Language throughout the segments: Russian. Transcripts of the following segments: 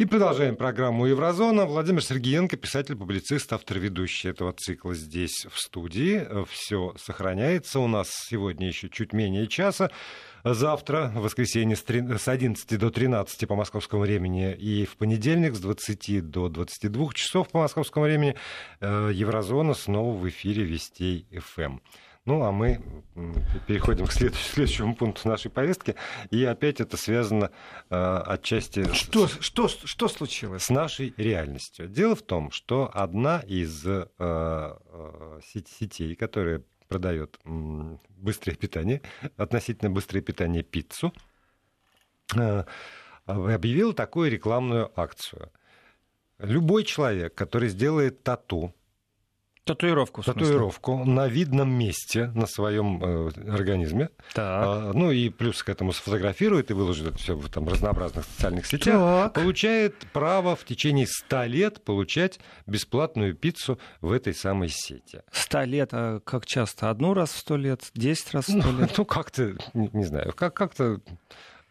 И продолжаем программу «Еврозона». Владимир Сергеенко, писатель-публицист, автор ведущий этого цикла здесь, в студии. Все сохраняется. У нас сегодня еще чуть менее часа. Завтра, в воскресенье, с 11 до 13 по московскому времени и в понедельник с 20 до 22 часов по московскому времени э, Еврозона снова в эфире Вестей ФМ. Ну, а мы переходим к следующему пункту нашей повестки. И опять это связано э, отчасти что, с, что, что случилось? с нашей реальностью. Дело в том, что одна из э, э, сетей, которая продает э, быстрое питание, относительно быстрое питание пиццу, э, объявила такую рекламную акцию. Любой человек, который сделает тату, Татуировку. Татуировку на видном месте на своем э, организме. Так. А, ну и плюс к этому сфотографирует и выложит это все в там, разнообразных социальных сетях. Так. Получает право в течение 100 лет получать бесплатную пиццу в этой самой сети. 100 лет, а как часто? Одну раз в 100 лет? 10 раз в 100 ну, лет? Ну, как-то, не, не знаю, как- как-то...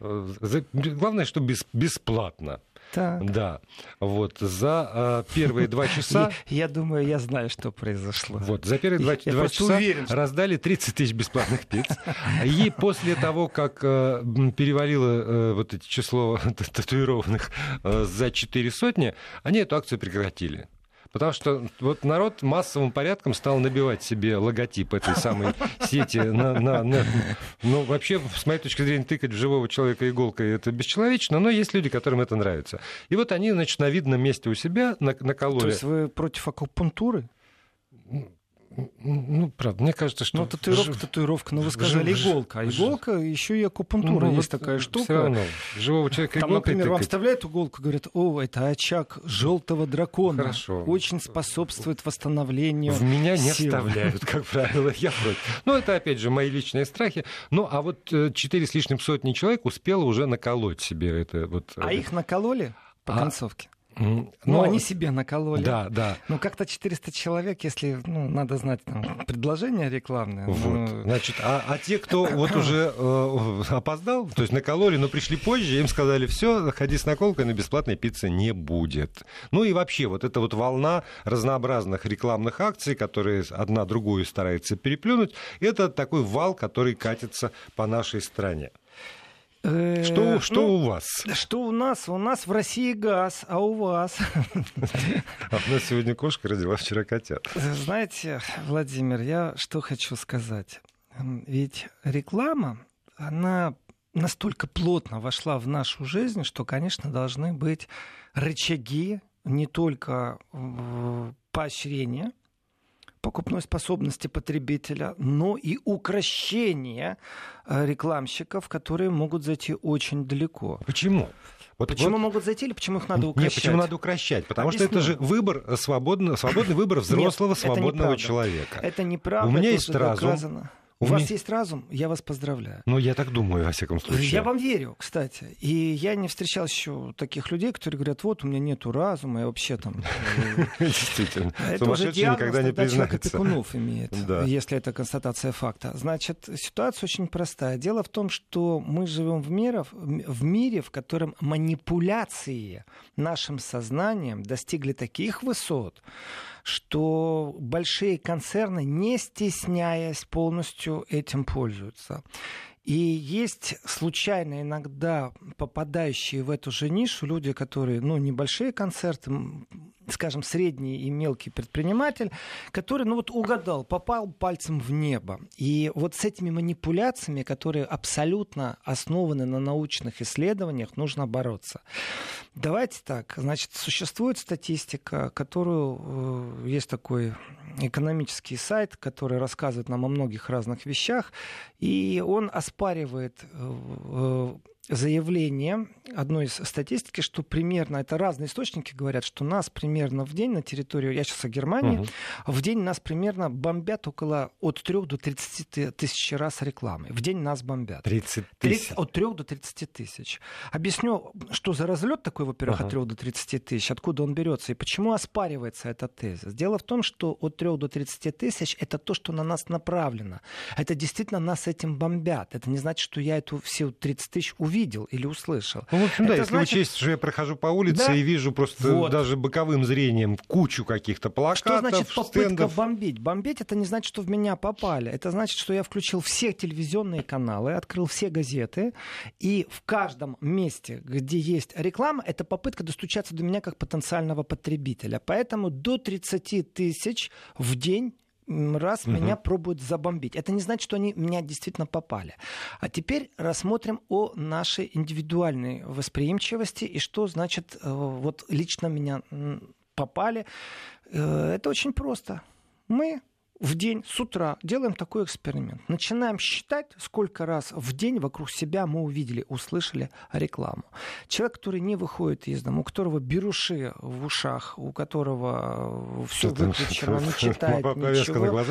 Э, главное, что бесплатно. Так. Да. Вот за э, первые два часа... Я, я думаю, я знаю, что произошло. Вот, за первые два, Я два просто часа уверен, что- раздали 30 тысяч бесплатных пиц. И после того, как э, перевалило э, вот это число татуированных э, за 4 сотни, они эту акцию прекратили. Потому что вот народ массовым порядком стал набивать себе логотип этой самой сети. На, на- на- ну, вообще, с моей точки зрения, тыкать в живого человека иголкой это бесчеловечно, но есть люди, которым это нравится. И вот они, значит, на видном месте у себя на- То накололи. есть вы против акупунктуры? Ну, правда, мне кажется, что... Ну, татуировка, жив- татуировка, но вы сказали жив- иголка. А жив- иголка еще и акупунктура. Ну, Есть вот такая всё штука. равно, живого человека Там, например, вам вставляют иголку, говорят, о, это очаг желтого дракона. Хорошо. Очень способствует восстановлению В меня не сил». вставляют, как правило, я против. Ну, это, опять же, мои личные страхи. Ну, а вот э, четыре с лишним сотни человек успело уже наколоть себе это вот... А э, их накололи по А, концовке? Ну, ну, они себе накололи. Да, да. Ну, как-то 400 человек, если, ну, надо знать там, предложение рекламное. Вот. ну, Значит, а, а те, кто вот уже э, опоздал, то есть накололи, но пришли позже, им сказали, все, ходи с наколкой, но бесплатной пиццы не будет. Ну и вообще, вот эта вот волна разнообразных рекламных акций, которые одна другую старается переплюнуть, это такой вал, который катится по нашей стране. Э, Что, что ну, у вас? Что у нас? У нас в России газ, а у вас? А у нас сегодня кошка родила вчера котят. Знаете, Владимир, я что хочу сказать. Ведь реклама, она настолько плотно вошла в нашу жизнь, что, конечно, должны быть рычаги не только поощрения покупной способности потребителя, но и укращения э, рекламщиков, которые могут зайти очень далеко. Почему? Вот, Почему вот- могут зайти или почему их надо Нет, укращать? почему надо укращать? Потому что это Объясню. же выбор э, свободно, свободный выбор взрослого, это свободного неправда. человека. Это неправда. У меня это есть разум. доказано. У У вас есть разум, я вас поздравляю. Ну, я так думаю, во всяком случае. Я вам верю, кстати. И я не встречал еще таких людей, которые говорят, вот у меня нету разума, я вообще там... э, Действительно. Это уже никогда не признается. опекунов имеет, если это констатация факта. Значит, ситуация очень простая. Дело в том, что мы живем в мире, в мире, в котором манипуляции нашим сознанием достигли таких высот, что большие концерны, не стесняясь, полностью этим пользуются. И есть случайно иногда попадающие в эту же нишу люди, которые, ну, небольшие концерты, скажем, средний и мелкий предприниматель, который, ну вот угадал, попал пальцем в небо. И вот с этими манипуляциями, которые абсолютно основаны на научных исследованиях, нужно бороться. Давайте так, значит, существует статистика, которую, э, есть такой экономический сайт, который рассказывает нам о многих разных вещах, и он оспаривает э, э, заявление одной из статистики, что примерно, это разные источники говорят, что нас примерно в день на территорию, я сейчас о Германии, Мгм. в день нас примерно бомбят около от 3 до 30 тысяч раз рекламы. В день нас бомбят. 30 30 тысяч. от 3 до 30 тысяч. Объясню, что за разлет такой, во-первых, Ага. от 3 до 30 тысяч, откуда он берется и почему оспаривается этот тезис. Дело в том, что от 3 до 30 тысяч это то, что на нас направлено. Это действительно нас этим бомбят. Это не значит, что я эту все 30 тысяч увидел увидел или услышал. Ну, в общем, да, это если значит... учесть, что я прохожу по улице да? и вижу просто вот. даже боковым зрением кучу каких-то плакатов, Что значит попытка стендов? бомбить? Бомбить это не значит, что в меня попали. Это значит, что я включил все телевизионные каналы, открыл все газеты, и в каждом месте, где есть реклама, это попытка достучаться до меня как потенциального потребителя. Поэтому до 30 тысяч в день раз угу. меня пробуют забомбить. Это не значит, что они меня действительно попали. А теперь рассмотрим о нашей индивидуальной восприимчивости и что значит э, вот лично меня попали. Э, это очень просто. Мы в день с утра делаем такой эксперимент. Начинаем считать, сколько раз в день вокруг себя мы увидели, услышали рекламу. Человек, который не выходит из дома, у которого беруши в ушах, у которого все выключено, не читает ничего,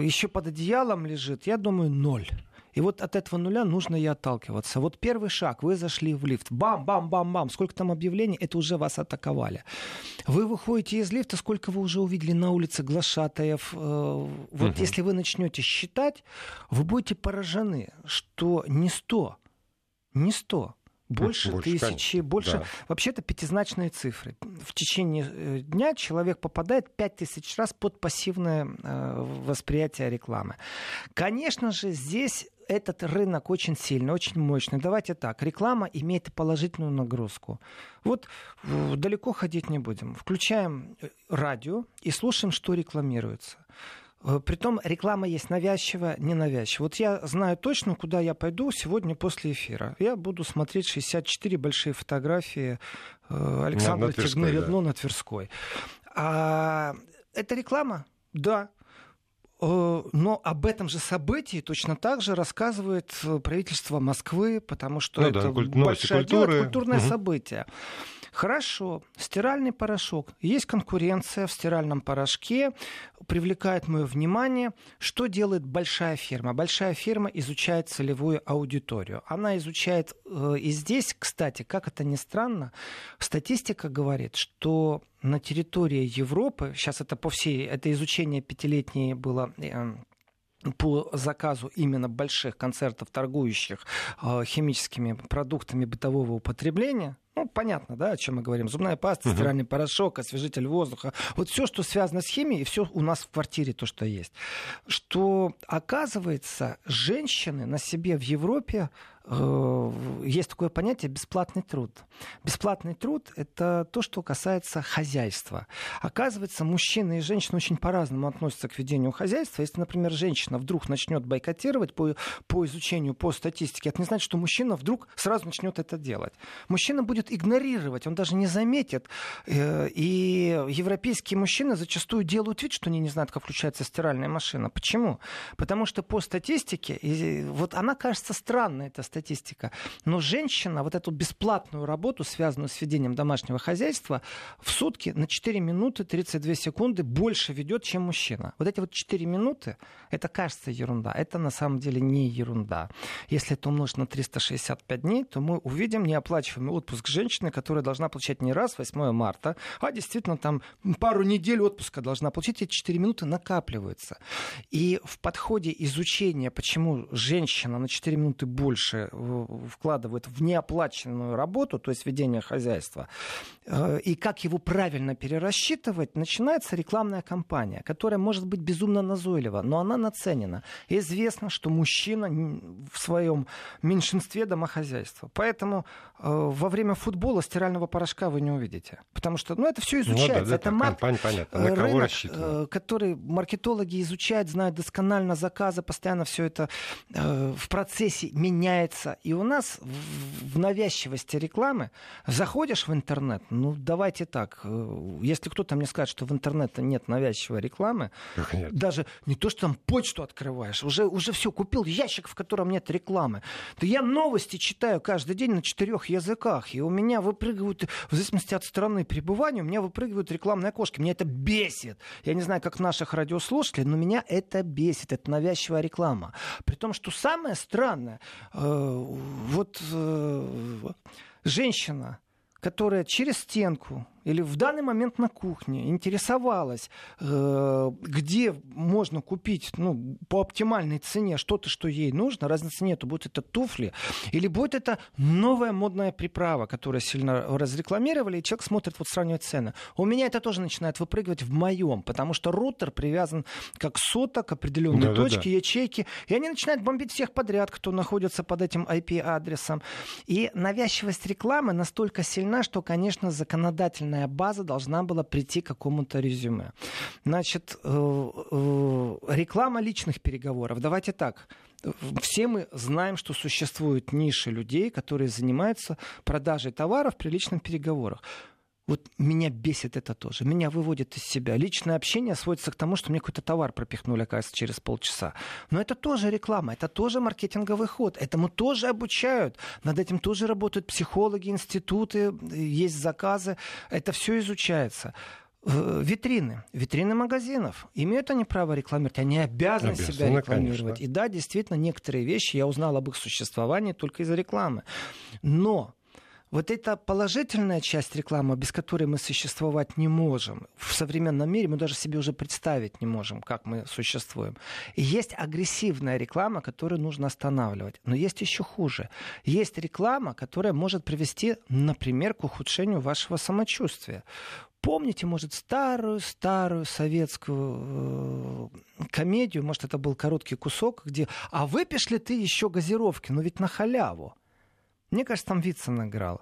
еще под одеялом лежит, я думаю, ноль. И вот от этого нуля нужно и отталкиваться. Вот первый шаг, вы зашли в лифт, бам-бам-бам-бам, сколько там объявлений, это уже вас атаковали. Вы выходите из лифта, сколько вы уже увидели на улице глашатаев. Э, вот угу. если вы начнете считать, вы будете поражены, что не сто, не сто, больше, больше тысячи, конечно. больше. Да. Вообще-то пятизначные цифры. В течение э, дня человек попадает пять тысяч раз под пассивное э, восприятие рекламы. Конечно же, здесь этот рынок очень сильный, очень мощный. Давайте так, реклама имеет положительную нагрузку. Вот далеко ходить не будем. Включаем э, радио и слушаем, что рекламируется. Э, притом реклама есть навязчивая, ненавязчивая. Вот я знаю точно, куда я пойду сегодня после эфира. Я буду смотреть 64 большие фотографии э, Александра Тигныридно да. на Тверской. А это реклама? Да. Э, но об этом же событии точно так же рассказывает э, правительство Москвы, потому что ну, это да, большое дело, культурное угу. событие. Хорошо, стиральный порошок. Есть конкуренция в стиральном порошке, привлекает мое внимание. Что делает большая фирма? Большая фирма изучает целевую аудиторию. Она изучает, э, и здесь, кстати, как это ни странно, статистика говорит, что на территории Европы, сейчас это по всей, это изучение пятилетнее было э, по заказу именно больших концертов, торгующих э, химическими продуктами бытового употребления, ну, понятно, да, о чем мы говорим. Зубная паста, uh-huh. стиральный порошок, освежитель воздуха. Вот все, что связано с химией, все у нас в квартире то, что есть. Что, оказывается, женщины на себе в Европе есть такое понятие бесплатный труд. Бесплатный труд – это то, что касается хозяйства. Оказывается, мужчины и женщины очень по-разному относятся к ведению хозяйства. Если, например, женщина вдруг начнет бойкотировать по, по изучению, по статистике, это не значит, что мужчина вдруг сразу начнет это делать. Мужчина будет игнорировать, он даже не заметит. Э, и европейские мужчины зачастую делают вид, что они не знают, как включается стиральная машина. Почему? Потому что по статистике, вот она кажется странной, эта статистика. Но женщина вот эту бесплатную работу, связанную с ведением домашнего хозяйства, в сутки на 4 минуты 32 секунды больше ведет, чем мужчина. Вот эти вот 4 минуты, это кажется ерунда. Это на самом деле не ерунда. Если это умножить на 365 дней, то мы увидим неоплачиваемый отпуск женщины, которая должна получать не раз 8 марта, а действительно там пару недель отпуска должна получить. Эти 4 минуты накапливаются. И в подходе изучения, почему женщина на 4 минуты больше вкладывают в неоплаченную работу, то есть ведение хозяйства, э, и как его правильно перерасчитывать, начинается рекламная кампания, которая может быть безумно назойлива, но она наценена. Известно, что мужчина в своем меньшинстве домохозяйства. Поэтому э, во время футбола стирального порошка вы не увидите. Потому что ну, это все изучается. Ну, да, это мат, понятно. На кого рынок, рассчитано? Э, который маркетологи изучают, знают досконально заказы, постоянно все это в процессе меняется меняется. И у нас в навязчивости рекламы заходишь в интернет, ну давайте так, э, если кто-то мне скажет, что в интернете нет навязчивой рекламы, нет. даже не то, что там почту открываешь, уже, уже все, купил ящик, в котором нет рекламы. Да я новости читаю каждый день на четырех языках, и у меня выпрыгивают, в зависимости от страны пребывания, у меня выпрыгивают рекламные окошки. Меня это бесит. Я не знаю, как наших радиослушателей, но меня это бесит. Это навязчивая реклама. При том, что самое странное, э, вот э, женщина, которая через стенку или в данный момент на кухне интересовалась, э, где можно купить ну, по оптимальной цене что-то, что ей нужно, разницы нету, будет это туфли, или будет это новая модная приправа, которую сильно разрекламировали, и человек смотрит, вот сравнивает цены. У меня это тоже начинает выпрыгивать в моем, потому что рутер привязан как соток к определенной да, точке, да, да. ячейки, и они начинают бомбить всех подряд, кто находится под этим IP-адресом. И навязчивость рекламы настолько сильна, что, конечно, законодательная база должна была прийти к какому-то резюме. Значит, э, э, реклама личных переговоров. Давайте так все мы знаем, что существуют ниши людей, которые занимаются продажей товаров при личных переговорах. Вот меня бесит это тоже. Меня выводит из себя. Личное общение сводится к тому, что мне какой-то товар пропихнули, оказывается, через полчаса. Но это тоже реклама, это тоже маркетинговый ход. Этому тоже обучают. Над этим тоже работают психологи, институты, есть заказы. Это все изучается э, витрины, витрины магазинов. Имеют они право рекламировать, они обязаны, обязаны себя рекламировать. Конечно. И да, действительно, некоторые вещи я узнал об их существовании только из-за рекламы. Но вот эта положительная часть рекламы, без которой мы существовать не можем, в современном мире мы даже себе уже представить не можем, как мы существуем. И есть агрессивная реклама, которую нужно останавливать. Но есть еще хуже. Есть реклама, которая может привести, например, к ухудшению вашего самочувствия. Помните, может, старую-старую советскую э, комедию, может, это был короткий кусок, где «А выпишь ли ты еще газировки? Ну ведь на халяву». Мне кажется, там Вицин играл.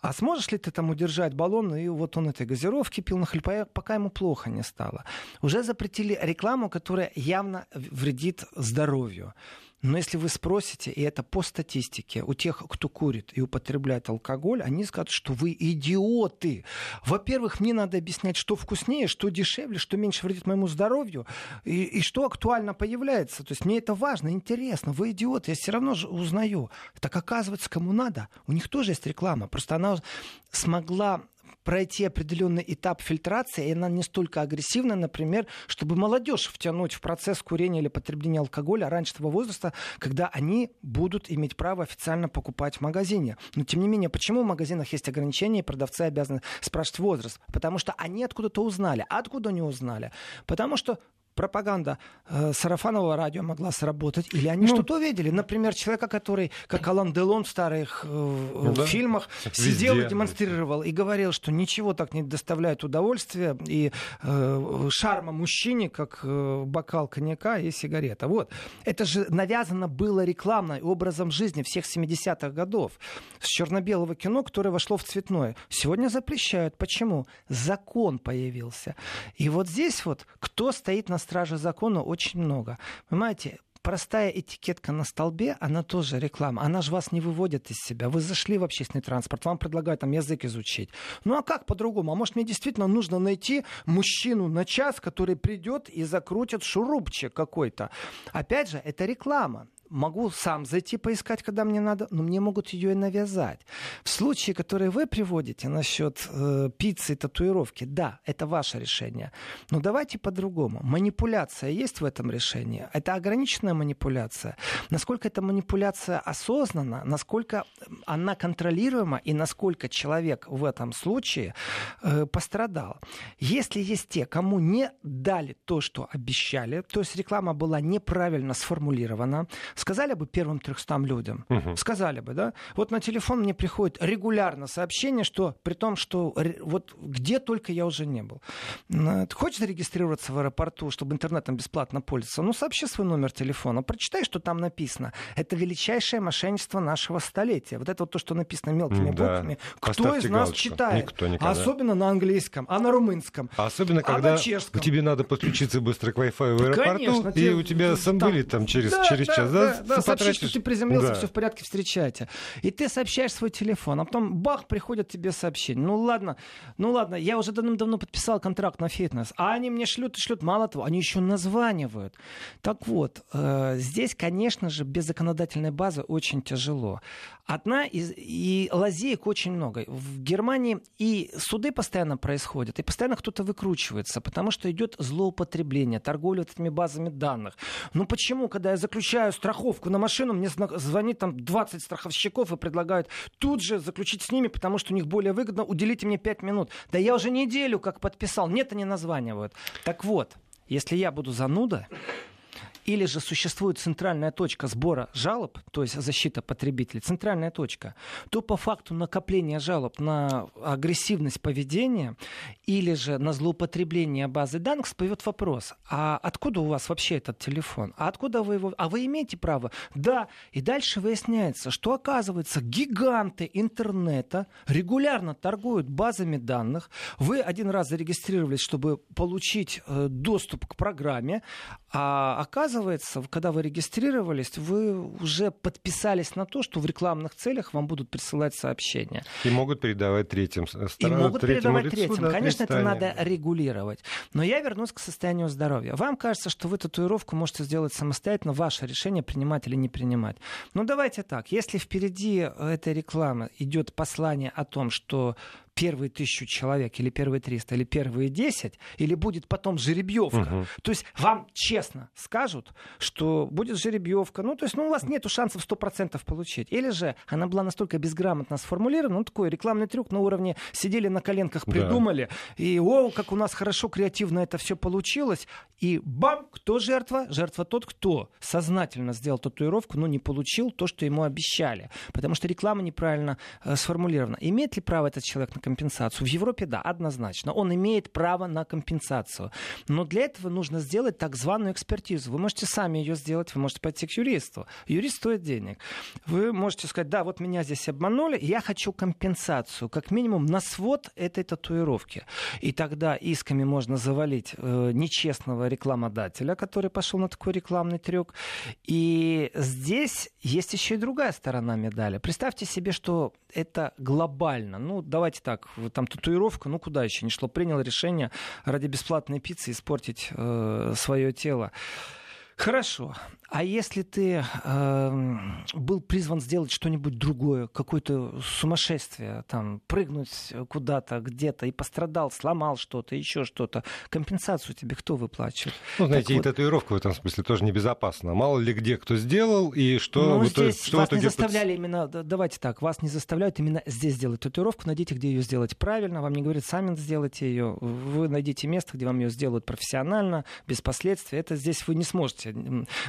А сможешь ли ты там удержать баллон? И вот он этой газировки пил на хлеб, пока ему плохо не стало. Уже запретили рекламу, которая явно вредит здоровью. Но если вы спросите, и это по статистике, у тех, кто курит и употребляет алкоголь, они скажут, что вы идиоты. Во-первых, мне надо объяснять, что вкуснее, что дешевле, что меньше вредит моему здоровью, и, и что актуально появляется. То есть мне это важно, интересно. Вы идиоты, я все равно же узнаю. Так оказывается, кому надо. У них тоже есть реклама. Просто она смогла пройти определенный этап фильтрации, и она не столько агрессивна, например, чтобы молодежь втянуть в процесс курения или потребления алкоголя раньше того возраста, когда они будут иметь право официально покупать в магазине. Но тем не менее, почему в магазинах есть ограничения, и продавцы обязаны спрашивать возраст? Потому что они откуда-то узнали. А откуда они узнали? Потому что пропаганда э, сарафанового радио могла сработать, или они ну, что-то увидели. Например, человека, который, как Алан Делон в старых э, ну, да. фильмах, Везде. сидел и демонстрировал, и говорил, что ничего так не доставляет удовольствия и э, шарма мужчине, как э, бокал коньяка и сигарета. Вот. Это же навязано было рекламной образом жизни всех 70-х годов. С черно-белого кино, которое вошло в цветное. Сегодня запрещают. Почему? Закон появился. И вот здесь вот кто стоит на страже закона очень много. Понимаете, простая этикетка на столбе, она тоже реклама. Она же вас не выводит из себя. Вы зашли в общественный транспорт, вам предлагают там язык изучить. Ну а как по-другому? А может мне действительно нужно найти мужчину на час, который придет и закрутит шурупчик какой-то. Опять же, это реклама могу сам зайти поискать, когда мне надо, но мне могут ее и навязать. В случае, который вы приводите насчет э, пиццы и татуировки, да, это ваше решение. Но давайте по-другому. Манипуляция есть в этом решении. Это ограниченная манипуляция. Насколько эта манипуляция осознанна, насколько она контролируема и насколько человек в этом случае э, пострадал. Если есть те, кому не дали то, что обещали, то есть реклама была неправильно сформулирована, Сказали бы первым 300 людям? Угу. Сказали бы, да? Вот на телефон мне приходит регулярно сообщение, что при том, что вот где только я уже не был. Хочешь зарегистрироваться в аэропорту, чтобы интернетом бесплатно пользоваться? Ну, сообщи свой номер телефона, прочитай, что там написано. Это величайшее мошенничество нашего столетия. Вот это вот то, что написано мелкими да. буквами. Кто Поставьте из нас галочку. читает? Никто никогда. Особенно на английском, а на румынском. А особенно, а когда тебе надо подключиться быстро к Wi-Fi в аэропорту, Конечно, и у тебя сам были там через, да, через да, час, да? Да, да, сообщи, что ты приземлился, да. все в порядке, встречайте. И ты сообщаешь свой телефон, а потом бах, приходят тебе сообщения. Ну ладно, ну ладно, я уже давно подписал контракт на фитнес, а они мне шлют и шлют, мало того, они еще названивают. Так вот, э, здесь, конечно же, без законодательной базы очень тяжело. Одна из, и лазеек очень много. В Германии и суды постоянно происходят, и постоянно кто-то выкручивается, потому что идет злоупотребление, торговля этими базами данных. Ну почему, когда я заключаю страховку, страховку на машину, мне звонит там 20 страховщиков и предлагают тут же заключить с ними, потому что у них более выгодно, уделите мне 5 минут. Да я уже неделю как подписал, нет, они названивают. Так вот, если я буду зануда, или же существует центральная точка сбора жалоб, то есть защита потребителей, центральная точка, то по факту накопления жалоб на агрессивность поведения или же на злоупотребление базы данных всплывет вопрос, а откуда у вас вообще этот телефон? А откуда вы его? А вы имеете право? Да. И дальше выясняется, что оказывается гиганты интернета регулярно торгуют базами данных. Вы один раз зарегистрировались, чтобы получить э, доступ к программе, а оказывается, когда вы регистрировались, вы уже подписались на то, что в рекламных целях вам будут присылать сообщения. И могут передавать третьим странам. И могут передавать лицу, третьим. Да, Конечно, это надо регулировать. Но я вернусь к состоянию здоровья. Вам кажется, что вы татуировку можете сделать самостоятельно, ваше решение принимать или не принимать. Но давайте так, если впереди этой рекламы идет послание о том, что первые тысячу человек, или первые триста, или первые десять, или будет потом жеребьевка. Угу. То есть вам честно скажут, что будет жеребьевка. Ну, то есть ну, у вас нет шансов сто процентов получить. Или же она была настолько безграмотно сформулирована, ну, такой рекламный трюк на уровне сидели на коленках, придумали, да. и о, как у нас хорошо, креативно это все получилось. И бам, кто жертва? Жертва тот, кто сознательно сделал татуировку, но не получил то, что ему обещали. Потому что реклама неправильно э, сформулирована. Имеет ли право этот человек на компенсацию. В Европе, да, однозначно. Он имеет право на компенсацию. Но для этого нужно сделать так званую экспертизу. Вы можете сами ее сделать, вы можете пойти к юристу. Юрист стоит денег. Вы можете сказать, да, вот меня здесь обманули, я хочу компенсацию, как минимум на свод этой татуировки. И тогда исками можно завалить э, нечестного рекламодателя, который пошел на такой рекламный трюк. И здесь есть еще и другая сторона медали. Представьте себе, что это глобально. Ну, давайте так, так, там татуировка, ну куда еще не шло, принял решение ради бесплатной пиццы испортить э, свое тело. Хорошо. А если ты э, был призван сделать что-нибудь другое, какое-то сумасшествие, там, прыгнуть куда-то, где-то, и пострадал, сломал что-то, еще что-то, компенсацию тебе кто выплачивает? Ну, знаете, так и вот... татуировка в этом смысле тоже небезопасна. Мало ли где кто сделал, и что... Ну, здесь что вас не заставляли именно, давайте так, вас не заставляют именно здесь сделать татуировку, найдите, где ее сделать правильно, вам не говорят, сами сделайте ее, вы найдите место, где вам ее сделают профессионально, без последствий, это здесь вы не сможете.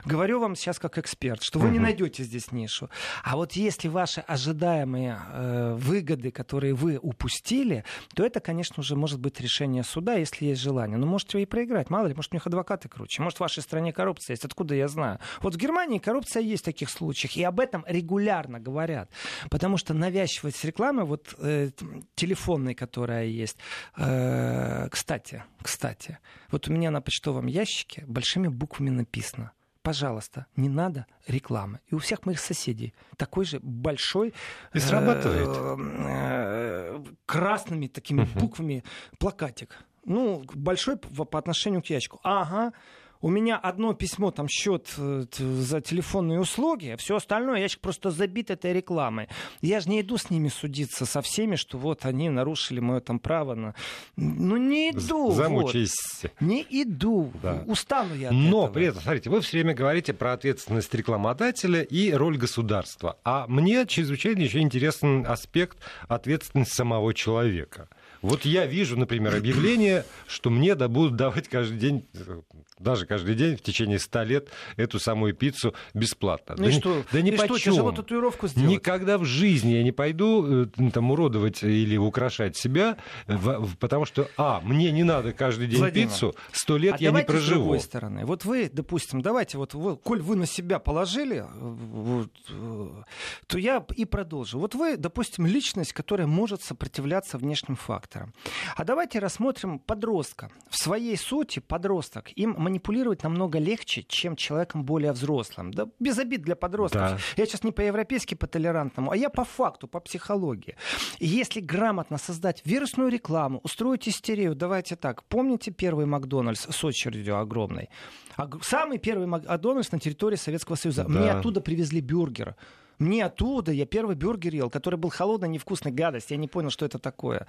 Говорю говорю вам сейчас как эксперт, что вы угу. не найдете здесь нишу. А вот если ваши ожидаемые э, выгоды, которые вы упустили, то это, конечно, уже может быть решение суда, если есть желание. Но можете вы и проиграть. Мало ли, может, у них адвокаты круче. Может, в вашей стране коррупция есть. Откуда я знаю? Вот в Германии коррупция есть в таких случаях. И об этом регулярно говорят. Потому что навязчивость рекламы, вот э, телефонной, которая есть, э, кстати, кстати, вот у меня на почтовом ящике большими буквами написано – пожалуйста, не надо рекламы. И у всех моих соседей такой же большой... И срабатывает. Э, э, красными такими буквами плакатик. Ну, большой по отношению к ящику. Ага, у меня одно письмо, там счет э, за телефонные услуги, а все остальное ящик просто забит этой рекламой. Я же не иду с ними судиться со всеми, что вот они нарушили мое там право на... Ну не иду. Замучайся. Вот. Не иду. Да. Устану я от Но этого. при этом, смотрите, вы все время говорите про ответственность рекламодателя и роль государства. А мне чрезвычайно еще интересен аспект ответственности самого человека. Вот я вижу, например, объявление, что мне да, будут давать каждый день, даже каждый день в течение ста лет эту самую пиццу бесплатно. Ну да и что? Да не и что, тяжело татуировку сделать? Никогда в жизни я не пойду э, там уродовать или украшать себя, потому что, а, мне не надо каждый день Владимир, пиццу, сто лет а я не проживу. с другой стороны. Вот вы, допустим, давайте, вот, вот коль вы на себя положили, вот, э, то я и продолжу. Вот вы, допустим, личность, которая может сопротивляться внешним факторам фактором. А давайте рассмотрим подростка. В своей сути подросток. Им манипулировать намного легче, чем человеком более взрослым. Да без обид для подростков. Да. Я сейчас не по-европейски, по-толерантному, а я по факту, по психологии. Если грамотно создать вирусную рекламу, устроить истерию, давайте так. Помните первый Макдональдс с очередью огромной? Самый первый Макдональдс на территории Советского Союза. Да. Мне оттуда привезли бюргер Мне оттуда, я первый бюргер ел, который был холодный, невкусный, гадость. Я не понял, что это такое.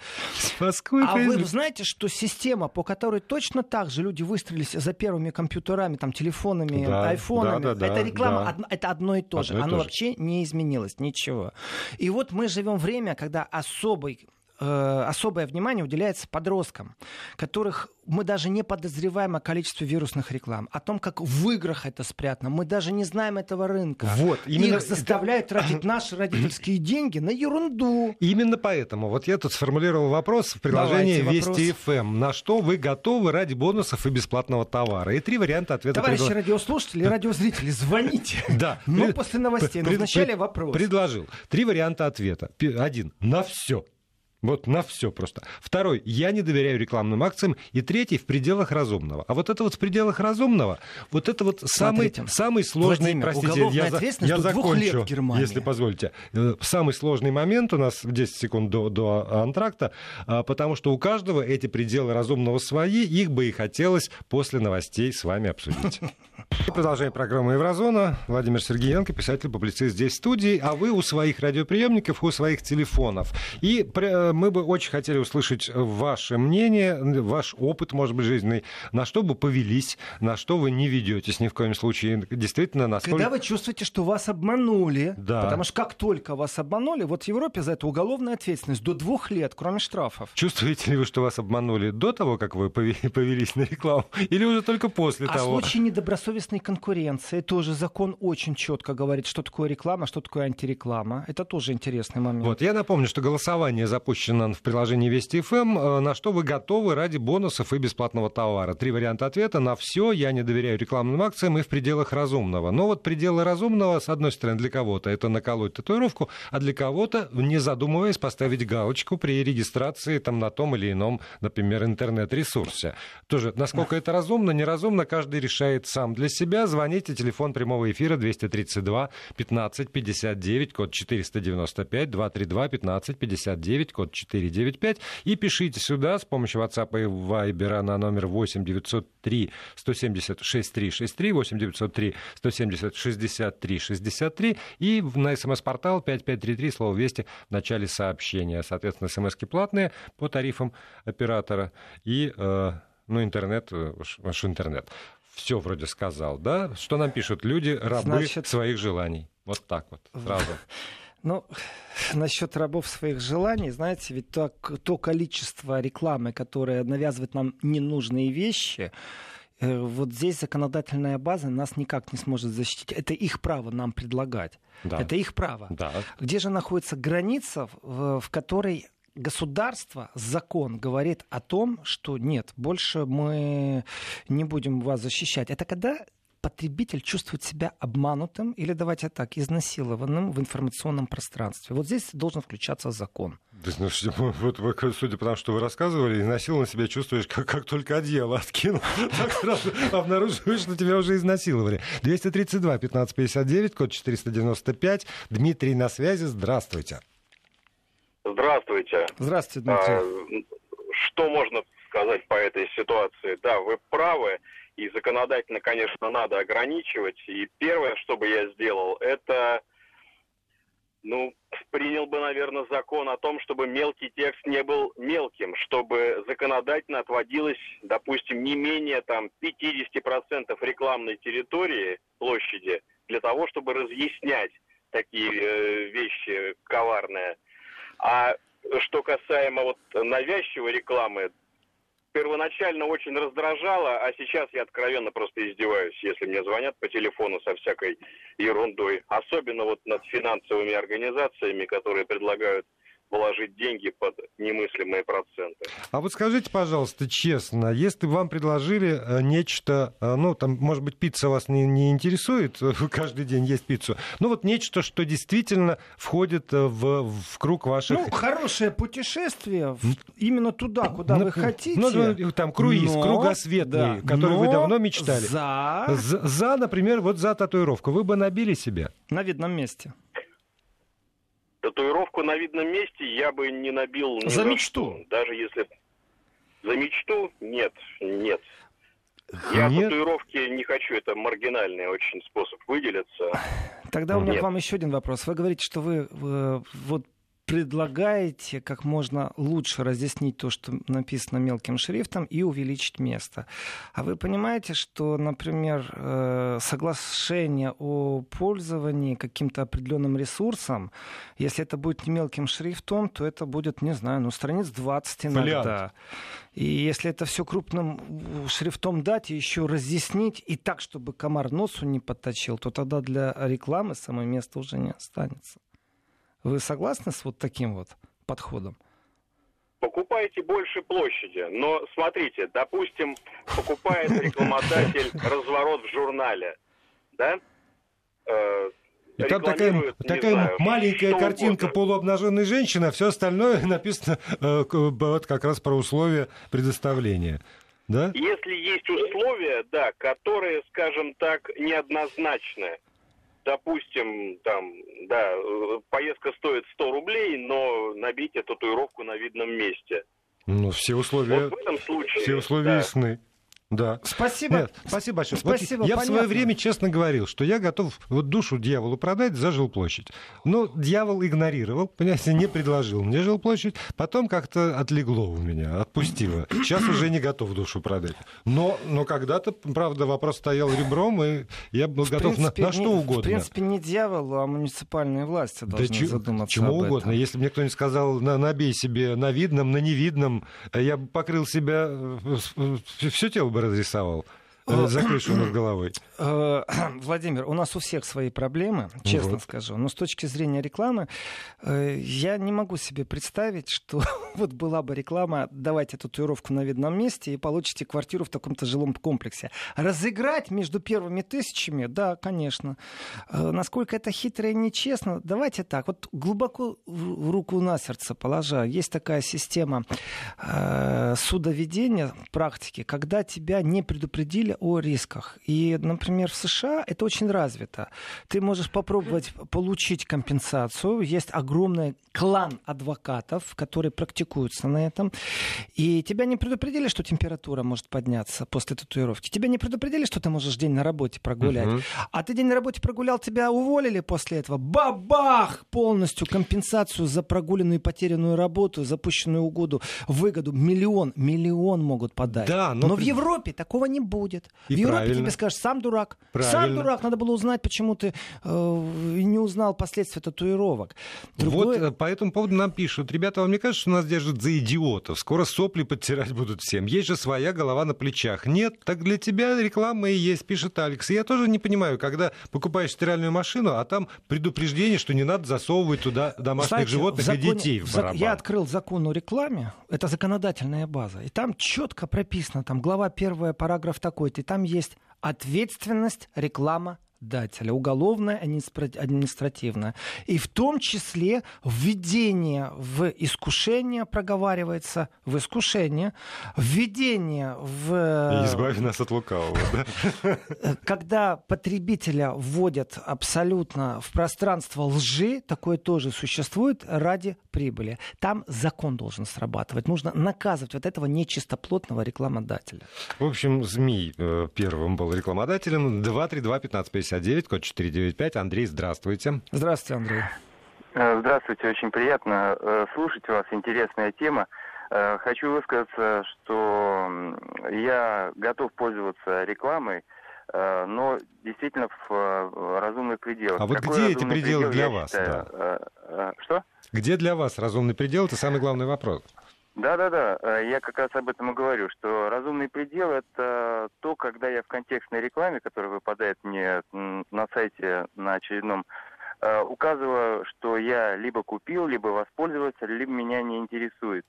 а вы знаете, что система, по которой точно так же люди выстрелились за первыми компьютерами, там, телефонами, да, айфонами, да, да, это реклама, да. Од, это одно и то же. Одно Оно вообще не изменилось, ничего. И вот мы живем время, когда особый Э, особое внимание уделяется подросткам, которых мы даже не подозреваем о количестве вирусных реклам, о том, как в играх это спрятано. Мы даже не знаем этого рынка. Вот, именно... Их заставляют тратить наши родительские деньги на ерунду. Именно поэтому. Вот я тут сформулировал вопрос в приложении Давайте, Вести ФМ. Эм. На что вы готовы ради бонусов и бесплатного товара? И три варианта ответа. Товарищи предла... радиослушатели и радиозрители, звоните. Да. Но после новостей. Но вначале вопрос. Предложил. Три варианта ответа. Один. На все. Вот на все просто. Второй, я не доверяю рекламным акциям. И третий, в пределах разумного. А вот это вот в пределах разумного, вот это вот самый, самый сложный, Владимир, простите, я, за, я закончу, если позволите. Э, самый сложный момент у нас 10 секунд до, до антракта, а, потому что у каждого эти пределы разумного свои, их бы и хотелось после новостей с вами обсудить. Продолжаем программу «Еврозона». Владимир Сергеенко, писатель-публицист здесь в студии, а вы у своих радиоприемников, у своих телефонов. И мы бы очень хотели услышать ваше мнение, ваш опыт, может быть, жизненный, на что бы повелись, на что вы не ведетесь ни в коем случае. Действительно, насколько... Когда вы чувствуете, что вас обманули, да. потому что как только вас обманули, вот в Европе за это уголовная ответственность до двух лет, кроме штрафов. Чувствуете ли вы, что вас обманули до того, как вы повелись на рекламу, или уже только после а того? А в случае недобросовестной конкуренции тоже закон очень четко говорит, что такое реклама, что такое антиреклама. Это тоже интересный момент. Вот, я напомню, что голосование запущено в приложении Вести ФМ. Э, на что вы готовы ради бонусов и бесплатного товара? Три варианта ответа. На все. Я не доверяю рекламным акциям и в пределах разумного. Но вот пределы разумного, с одной стороны, для кого-то это наколоть татуировку, а для кого-то, не задумываясь, поставить галочку при регистрации там, на том или ином, например, интернет-ресурсе. Тоже, насколько это разумно, неразумно, каждый решает сам для себя. Звоните, телефон прямого эфира 232 15 59, код 495, 232 15 59, код 495. И пишите сюда с помощью WhatsApp и Viber на номер 8 903 170 6363, 8 903 170 63 63 и на смс-портал 5533, слово «Вести» в начале сообщения. Соответственно, смс платные по тарифам оператора и, э, ну, интернет, ваш интернет. Все вроде сказал, да? Что нам пишут люди, рабы Значит... своих желаний? Вот так вот, сразу. Ну, насчет рабов своих желаний, знаете, ведь то, то количество рекламы, которое навязывает нам ненужные вещи, э, вот здесь законодательная база нас никак не сможет защитить. Это их право нам предлагать. Да. Это их право. Да. Где же находится граница, в, в которой государство, закон говорит о том, что нет, больше мы не будем вас защищать. Это когда потребитель чувствует себя обманутым или, давайте так, изнасилованным в информационном пространстве. Вот здесь должен включаться закон. То есть, ну, вот, судя по тому, что вы рассказывали, изнасилованно себя чувствуешь, как, как только одеяло откинул, так сразу обнаруживаешь, что тебя уже изнасиловали. 232 1559, код 495. Дмитрий на связи. Здравствуйте. Здравствуйте. Здравствуйте, Дмитрий. А, что можно сказать по этой ситуации? Да, вы правы и законодательно, конечно, надо ограничивать. И первое, что бы я сделал, это, ну, принял бы, наверное, закон о том, чтобы мелкий текст не был мелким, чтобы законодательно отводилось, допустим, не менее там 50% рекламной территории, площади, для того, чтобы разъяснять такие э, вещи коварные. А что касаемо вот навязчивой рекламы, первоначально очень раздражало, а сейчас я откровенно просто издеваюсь, если мне звонят по телефону со всякой ерундой. Особенно вот над финансовыми организациями, которые предлагают вложить деньги под немыслимые проценты. А вот скажите, пожалуйста, честно, если вам предложили э, нечто, э, ну, там, может быть, пицца вас не, не интересует, каждый день есть пиццу, ну, вот нечто, что действительно входит э, в, в круг ваших... Ну, хорошее путешествие именно туда, куда ну, вы хотите. Ну, там круиз, но, кругосветный, да, который вы давно мечтали. За... за... За, например, вот за татуировку. Вы бы набили себе? На видном месте. Татуировку на видном месте я бы не набил ни за, за мечту. Что. Даже если за мечту нет, нет. Я Нет. татуировки не хочу, это маргинальный очень способ выделиться. Тогда у меня Нет. к вам еще один вопрос. Вы говорите, что вы, вы вот предлагаете как можно лучше разъяснить то, что написано мелким шрифтом, и увеличить место. А вы понимаете, что, например, э, соглашение о пользовании каким-то определенным ресурсом, если это будет не мелким шрифтом, то это будет, не знаю, ну, страниц 20 иногда. Фолиант. И если это все крупным шрифтом дать и еще разъяснить, и так, чтобы комар носу не подточил, то тогда для рекламы самое место уже не останется. Вы согласны с вот таким вот подходом? Покупайте больше площади. Но смотрите, допустим, покупает рекламодатель разворот в журнале, да? Э, и там такая, такая знаю, маленькая картинка угодно. полуобнаженной женщины, а все остальное написано э, вот как раз про условия предоставления. Да? Если есть условия, да, которые, скажем так, неоднозначные допустим, там, да, поездка стоит 100 рублей, но набить эту татуировку на видном месте. Ну, все условия, вот в этом случае, все условия да. ясны. Да. Спасибо. Нет, спасибо большое. Спасибо, вот я понятно. в свое время честно говорил, что я готов вот душу дьяволу продать за жилплощадь. Но дьявол игнорировал, понимаете, не предложил мне жилплощадь. Потом как-то отлегло у меня, отпустило. Сейчас уже не готов душу продать. Но, но когда-то, правда, вопрос стоял ребром, и я был в готов принципе, на, на что не, угодно. В принципе, не дьяволу, а муниципальные власти должны да задуматься чему об угодно. Этом. Если мне кто-нибудь сказал, на, набей себе на видном, на невидном, я бы покрыл себя, э, все тело бы разрисовал. Э, за крышу над головой. Э, Владимир, у нас у всех свои проблемы, честно вот. скажу. Но с точки зрения рекламы, э, я не могу себе представить, что вот была бы реклама «давайте татуировку на видном месте и получите квартиру в таком-то жилом комплексе». Разыграть между первыми тысячами, да, конечно. Насколько это хитро и нечестно, давайте так, вот глубоко в руку на сердце положа. Есть такая система судоведения практики, когда тебя не предупредили о рисках. И, например, в США это очень развито. Ты можешь попробовать получить компенсацию. Есть огромный клан адвокатов, которые практикуются на этом. И тебя не предупредили, что температура может подняться после татуировки. Тебя не предупредили, что ты можешь день на работе прогулять. Угу. А ты день на работе прогулял, тебя уволили после этого. Бабах! Полностью компенсацию за прогуленную и потерянную работу, запущенную угоду, выгоду. Миллион, миллион могут подать. Да, но, но в Европе такого не будет. И в Европе правильно. тебе скажешь, сам дурак. Правильно. Сам дурак, надо было узнать, почему ты э, не узнал последствия татуировок. Другое... Вот э, по этому поводу нам пишут. Ребята, вам не кажется, что нас держат за идиотов? Скоро сопли подтирать будут всем. Есть же своя голова на плечах. Нет, так для тебя реклама и есть, пишет Алекс. И я тоже не понимаю, когда покупаешь стиральную машину, а там предупреждение, что не надо засовывать туда домашних Знаете, животных законе... и детей в барабан. Я открыл закон о рекламе, это законодательная база, и там четко прописано, там глава первая, параграф такой и там есть ответственность реклама дателя, уголовное, административное. И в том числе введение в искушение проговаривается, в искушение, введение в... Избави нас от лукавого, да? Когда потребителя вводят абсолютно в пространство лжи, такое тоже существует ради прибыли. Там закон должен срабатывать. Нужно наказывать вот этого нечистоплотного рекламодателя. В общем, ЗМИ э, первым был рекламодателем. 232-1559, код 495. Андрей, здравствуйте. Здравствуйте, Андрей. Э, здравствуйте, очень приятно э, слушать вас. Интересная тема. Хочу высказаться, что я готов пользоваться рекламой, но действительно в разумных пределах. А вот Какой где эти пределы предел, для вас? Считаю, да. Что? Где для вас разумный предел? Это самый главный вопрос. Да-да-да, э, я как раз об этом и говорю, что разумный предел – это то, когда я в контекстной рекламе, которая выпадает мне на сайте на очередном, э, указываю, что я либо купил, либо воспользовался, либо меня не интересует.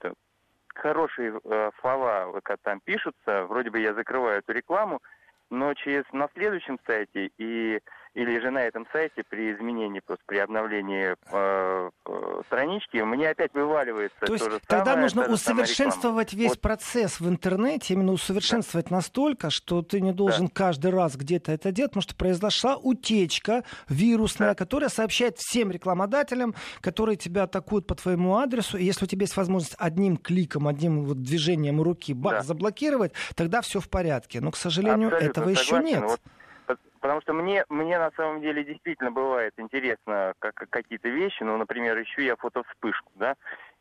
Хорошие э, слова, когда там пишутся, вроде бы я закрываю эту рекламу, но через на следующем сайте и или же на этом сайте при изменении, просто при обновлении э, э, странички, мне опять вываливается то, есть то же тогда самое, нужно та усовершенствовать весь Вот, процесс в интернете, именно усовершенствовать настолько, что ты не должен каждый раз где-то это делать, потому что произошла утечка вирусная, которая сообщает всем рекламодателям, которые тебя атакуют по твоему адресу, и если у тебя есть возможность одним кликом, одним вот движением руки бах, Да. заблокировать, тогда все в порядке. Но, к сожалению, Абсолютно этого еще согласен. нет. Вот, потому что мне, мне на самом деле действительно бывает интересно как, какие-то вещи. Ну, например, ищу я фотовспышку, да,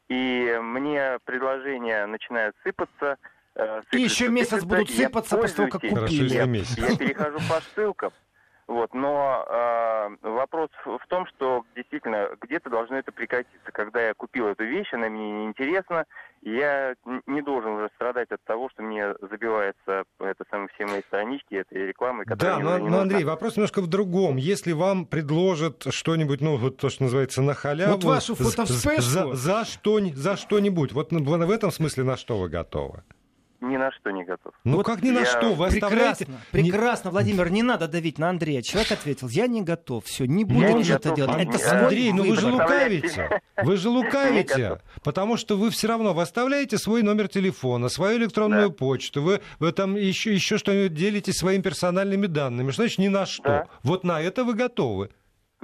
и мне предложения начинают сыпаться. э, И еще месяц сыплются, будут сыпаться после того, как Хорошо, купили. если я, месяц. я перехожу по ссылкам. Вот, но э, вопрос в том, что действительно где-то должно это прекратиться. Когда я купил эту вещь, она мне неинтересна, я не должен уже страдать от того, что мне забивается это самые все мои странички этой рекламы, которая Да, но, но. Андрей, вопрос немножко в другом. Если вам предложат что-нибудь, ну, вот то, что называется, на халяву... Вот вашу фотовспышку. За, за, что, за что-нибудь. Вот в этом смысле на что вы готовы? Ни на что не готов. Ну, Вот как ни на я- что? Вы оставляете... Прекрасно, Не- прекрасно, Владимир, не надо давить на Андрея. Человек ответил, я не готов, все, не Я будем не это готов, делать. Андрей. Это свой Андрей, ну вы же лукавите. Вы же Не лукавите. Потому что вы все равно, вы оставляете свой номер телефона, свою электронную Да. почту, вы, вы там еще, еще что-нибудь делитесь своими персональными данными. Что значит ни на что? Да. Вот на это вы готовы.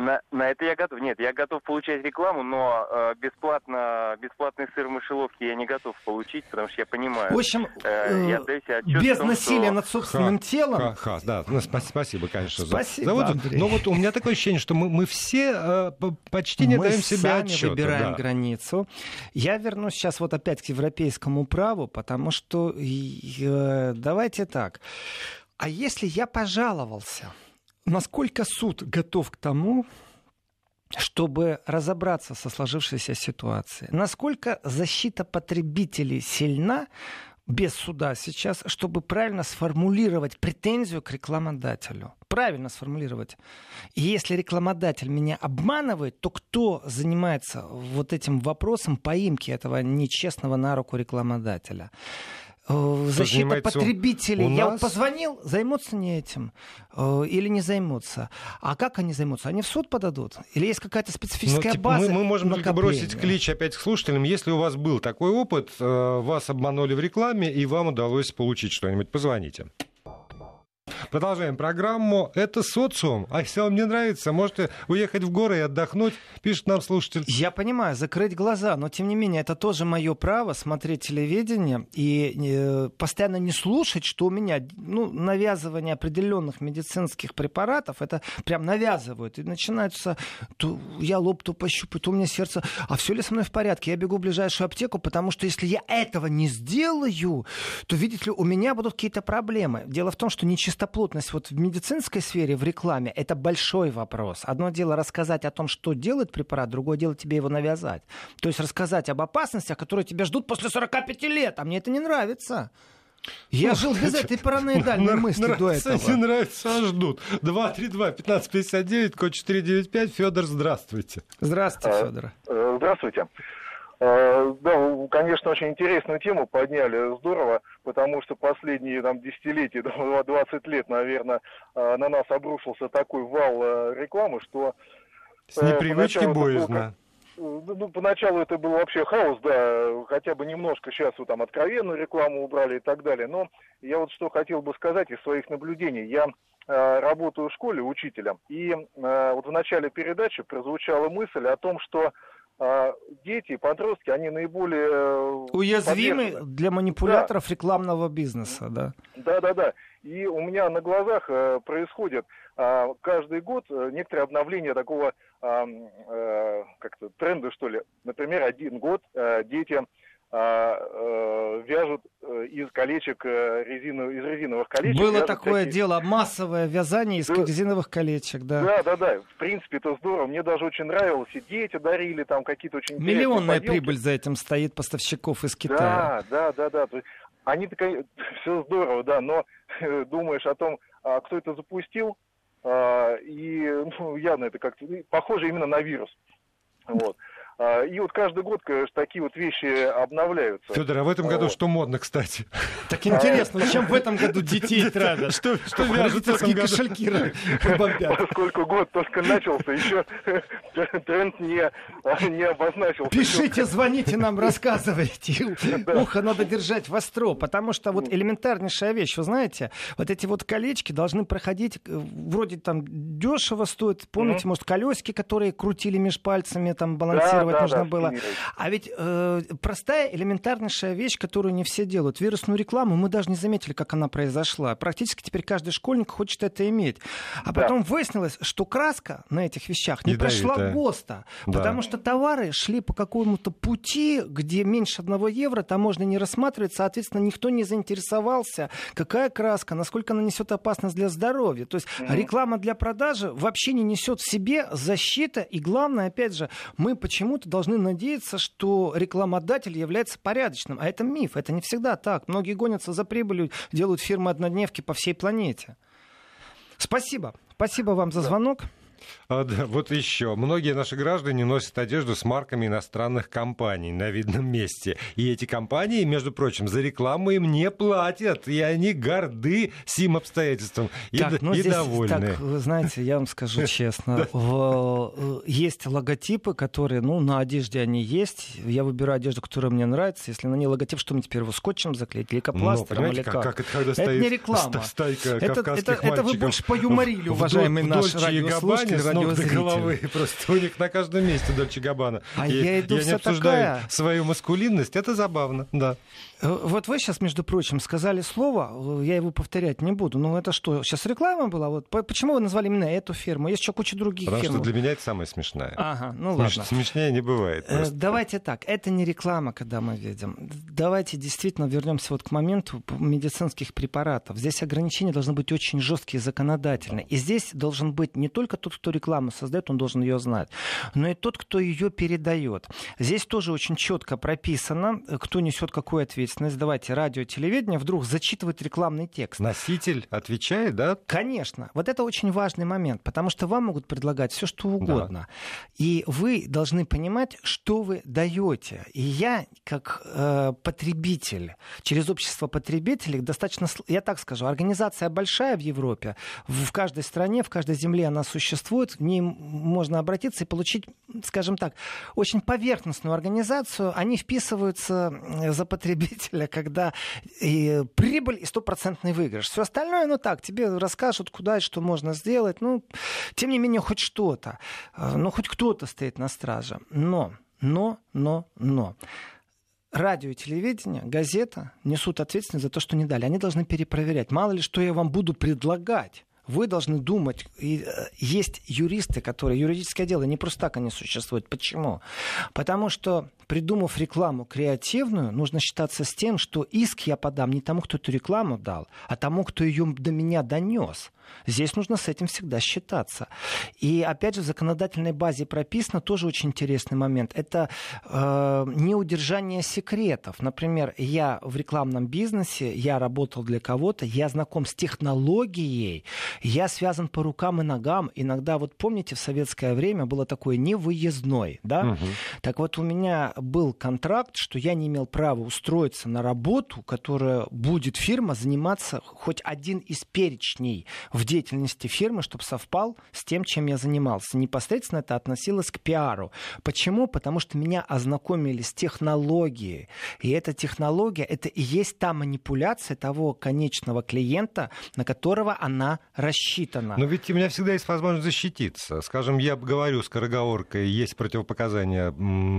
На, на это я готов. Нет, я готов получать рекламу, но э, бесплатно, бесплатный сыр в мышеловке я не готов получить, потому что я понимаю. В общем, э, я э, отдаю себе отчет без в том, насилия что- над собственным телом. Ха, ха, да, ну, спа- спасибо, конечно. за- Спасибо, за вот- Андрей. но вот у меня такое ощущение, что мы, мы все э, почти не мы даем себе сами отчета. выбираем да. границу. Я вернусь сейчас вот опять к европейскому праву, потому что э, давайте так. А если я пожаловался, насколько суд готов к тому, чтобы разобраться со сложившейся ситуацией? Насколько защита потребителей сильна без суда сейчас, чтобы правильно сформулировать претензию к рекламодателю? Правильно сформулировать. И если рекламодатель меня обманывает, то кто занимается вот этим вопросом поимки этого нечестного на руку рекламодателя? Э, Защита потребителей. Я вот позвонил, займутся не этим э, или не займутся. А как они займутся? Они в суд подадут? Или есть какая-то Ну, специфическая типа, база? мы, мы можем только накопления? бросить клич опять к слушателям. Если у вас был такой опыт, э, вас обманули в рекламе, и вам удалось получить что-нибудь, позвоните. Продолжаем программу. Это социум. А если вам не нравится, можете уехать в горы и отдохнуть, пишет нам слушатель. Я понимаю, закрыть глаза, но тем не менее это тоже мое право смотреть телевидение и э, постоянно не слушать, что у меня ну, навязывание определенных медицинских препаратов, это прям навязывают. И начинаются, то я лоб то пощупаю, то у меня сердце, а все ли со мной в порядке? Я бегу в ближайшую аптеку, потому что если я этого не сделаю, то, видите ли, у меня будут какие-то проблемы. Дело в том, что нечистоплотность вот в медицинской сфере, в рекламе, это большой вопрос. Одно дело рассказать о том, что делает препарат, другое дело тебе его навязать. То есть рассказать об опасностях, которые тебя ждут после 45 лет, а мне это не нравится. Я жил без этой параноидальной мысли до Нравится, этого. Не нравится, а ждут. 232-1559, код 495. Федор, здравствуйте. Здравствуйте, А, Федор. Э, Здравствуйте. Э, Да, конечно, очень интересную тему подняли, здорово, потому что последние там, десятилетия, да, 20 лет, наверное, э, на нас обрушился такой вал э, рекламы, что С непривычки боязно. э, ну, поначалу это был вообще хаос, да, хотя бы немножко сейчас вот там откровенную рекламу убрали и так далее. Но я вот что хотел бы сказать из своих наблюдений. Я э, работаю в школе учителем, и э, вот в начале передачи прозвучала мысль о том, что дети, подростки, они наиболее... э, Уязвимы подвержены. для манипуляторов рекламного бизнеса, да. Да, да, да. И у меня на глазах э, происходит а, каждый год э, некоторое обновление такого а, как-то тренда, что ли. Например, один год дети а, вяжут э, из колечек э, резину, из резиновых колечек. Было такое всякие- дело, массовое вязание из Да. резиновых колечек, да. Да, да, да. В принципе, это здорово. Мне даже очень нравилось. И дети дарили там какие-то очень Миллионная поделки. прибыль за этим стоит поставщиков из Китая. Да, да, да, да. Они такая, все здорово, да, но э, думаешь о том, а, кто это запустил, а, и ну, явно это как-то ну, похоже именно на вирус. Вот. А, и вот каждый год, конечно, такие вот вещи обновляются. Федор, а в этом году что модно, кстати? Так интересно, зачем в этом году детей травят? Что, что вяжут в этом году? кошельки бомбят? Поскольку год только начался, еще тренд не, не обозначился. Пишите, звоните нам, рассказывайте. Ухо надо держать востро, потому что вот элементарнейшая вещь, вы знаете, вот эти вот колечки должны проходить, э, вроде там дешево стоит, помните, может, колесики, которые крутили меж пальцами, там балансировать нужно было. А ведь э, простая элементарнейшая вещь, которую не все делают. Вирусную рекламу мы даже не заметили, как она произошла. Практически теперь каждый школьник хочет это иметь. А потом выяснилось, что краска на этих вещах не прошла ГОСТа, да. потому что товары шли по какому-то пути, где меньше одного евро таможня не рассматривает, соответственно, никто не заинтересовался, какая краска, насколько она несет опасность для здоровья. То есть mm-hmm. реклама для продажи вообще не несет в себе защита, и главное, опять же, мы почему-то должны надеяться, что рекламодатель является порядочным, а это миф, это не всегда так. Многие гонятся за прибылью, делают фирмы-однодневки по всей планете. Спасибо. Спасибо вам за звонок. А, да, вот еще. Многие наши граждане носят одежду с марками иностранных компаний на видном месте. И эти компании, между прочим, за рекламу им не платят. И они горды сим обстоятельством. И, так, ну, и здесь, довольны. Так, вы знаете, я вам скажу честно. Э, есть логотипы, которые, ну, на одежде они есть. Я выбираю одежду, которая мне нравится. Если на ней логотип, что мне теперь его скотчем заклеить? Лейкопластыром ну, или как? как это, когда это не реклама. Это, это, это вы больше поюморили, уважаемый наш радиослушатель с ног до головы. Просто у них на каждом месте Дольче Габбана. А и, я иду я не обсуждаю такая... свою маскулинность. Это забавно, да. Э, вот вы сейчас, между прочим, сказали слово, э, я его повторять не буду. Ну это что, сейчас реклама была? Вот почему вы назвали именно эту фирму? Есть еще куча других Потому фирм. что для меня это самое смешное. Ага, ну Смеш... ладно. Смешнее не бывает. Э, просто. Давайте так, это не реклама, когда мы видим. Давайте действительно вернемся вот к моменту медицинских препаратов. Здесь ограничения должны быть очень жесткие, законодательные. И здесь должен быть не только тот, кто рекламу создает, он должен ее знать, но и тот, кто ее передает. Здесь тоже очень четко прописано, кто несет какую ответственность. Давайте ради радио, телевидение вдруг зачитывает рекламный текст. Носитель отвечает, да? Конечно. Вот это очень важный момент, потому что вам могут предлагать все, что угодно. Да. И вы должны понимать, что вы даете. И я, как э, потребитель, через общество потребителей, достаточно, я так скажу, организация большая в Европе, в каждой стране, в каждой земле она существует, в ней можно обратиться и получить, скажем так, очень поверхностную организацию. Они вписываются за потребителя, когда и прибыль и стопроцентный выигрыш. Все остальное, ну так, тебе расскажут, куда и что можно сделать. Ну, тем не менее, хоть что-то. А, ну, хоть кто-то стоит на страже. Но, но, но, но радио и телевидение, газета несут ответственность за то, что не дали. Они должны перепроверять. Мало ли, что я вам буду предлагать вы должны думать. Э, есть юристы, которые... Юридическое дело не просто так они существуют. Почему? Потому что, придумав рекламу креативную, нужно считаться с тем, что иск я подам не тому, кто эту рекламу дал, а тому, кто ее до меня донес. Здесь нужно с этим всегда считаться. И опять же, в законодательной базе прописано тоже очень интересный момент. Это э, неудержание секретов. Например, я в рекламном бизнесе, я работал для кого-то, я знаком с технологией, я связан по рукам и ногам. Иногда, вот помните, в советское время было такое невыездной, да? Угу. Так вот, у меня был контракт, что я не имел права устроиться на работу, которая будет фирма заниматься хоть один из перечней в деятельности фирмы, чтобы совпал с тем, чем я занимался. Непосредственно это относилось к пиару. Почему? Потому что меня ознакомили с технологией. И эта технология, это и есть та манипуляция того конечного клиента, на которого она рассчитана. Но ведь у меня всегда есть возможность защититься. Скажем, я говорю скороговоркой, есть противопоказания,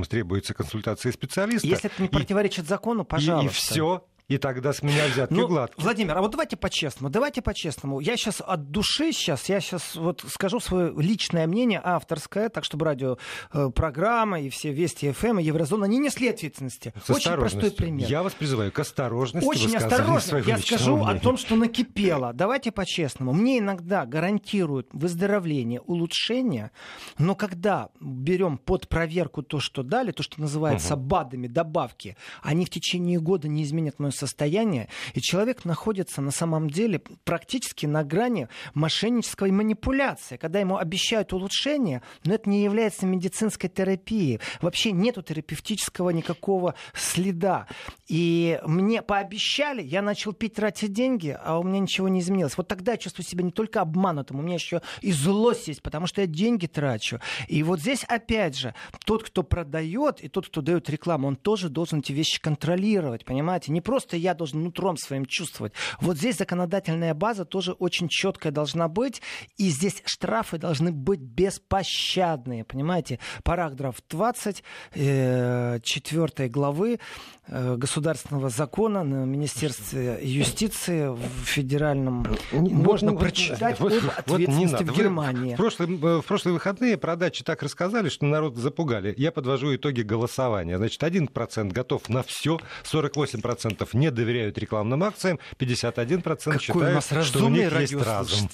требуется консультация специалиста. Если это не противоречит закону, пожалуйста. И, и все, и тогда с меня взятки ну, гладкие. Владимир, а вот давайте по-честному, давайте по-честному. Я сейчас от души сейчас, я сейчас вот скажу свое личное мнение, авторское, так чтобы радиопрограмма э, и все Вести ФМ и Еврозона не несли ответственности. С Очень простой пример. Я вас призываю к осторожности. Очень осторожно. Я скажу мнения. о том, что накипело. Давайте по-честному. Мне иногда гарантируют выздоровление, улучшение, но когда берем под проверку то, что дали, то, что называется угу. БАДами, добавки, они в течение года не изменят мое состояние, и человек находится на самом деле практически на грани мошеннической манипуляции, когда ему обещают улучшение, но это не является медицинской терапией. Вообще нету терапевтического никакого следа. И мне пообещали, я начал пить, тратить деньги, а у меня ничего не изменилось. Вот тогда я чувствую себя не только обманутым, у меня еще и злость есть, потому что я деньги трачу. И вот здесь опять же, тот, кто продает, и тот, кто дает рекламу, он тоже должен эти вещи контролировать, понимаете? Не просто я должен нутром своим чувствовать. Вот здесь законодательная база тоже очень четкая должна быть, и здесь штрафы должны быть беспощадные, понимаете? Параграф 20 э, 4 главы э, государственного закона на Министерстве юстиции в федеральном можно вот, прочитать вот, об ответственности вот в Германии. В прошлые, в прошлые выходные продачи так рассказали, что народ запугали. Я подвожу итоги голосования. Значит, 1% готов на все, 48% не доверяют рекламным акциям, 51% Какой считают, что у них есть разум.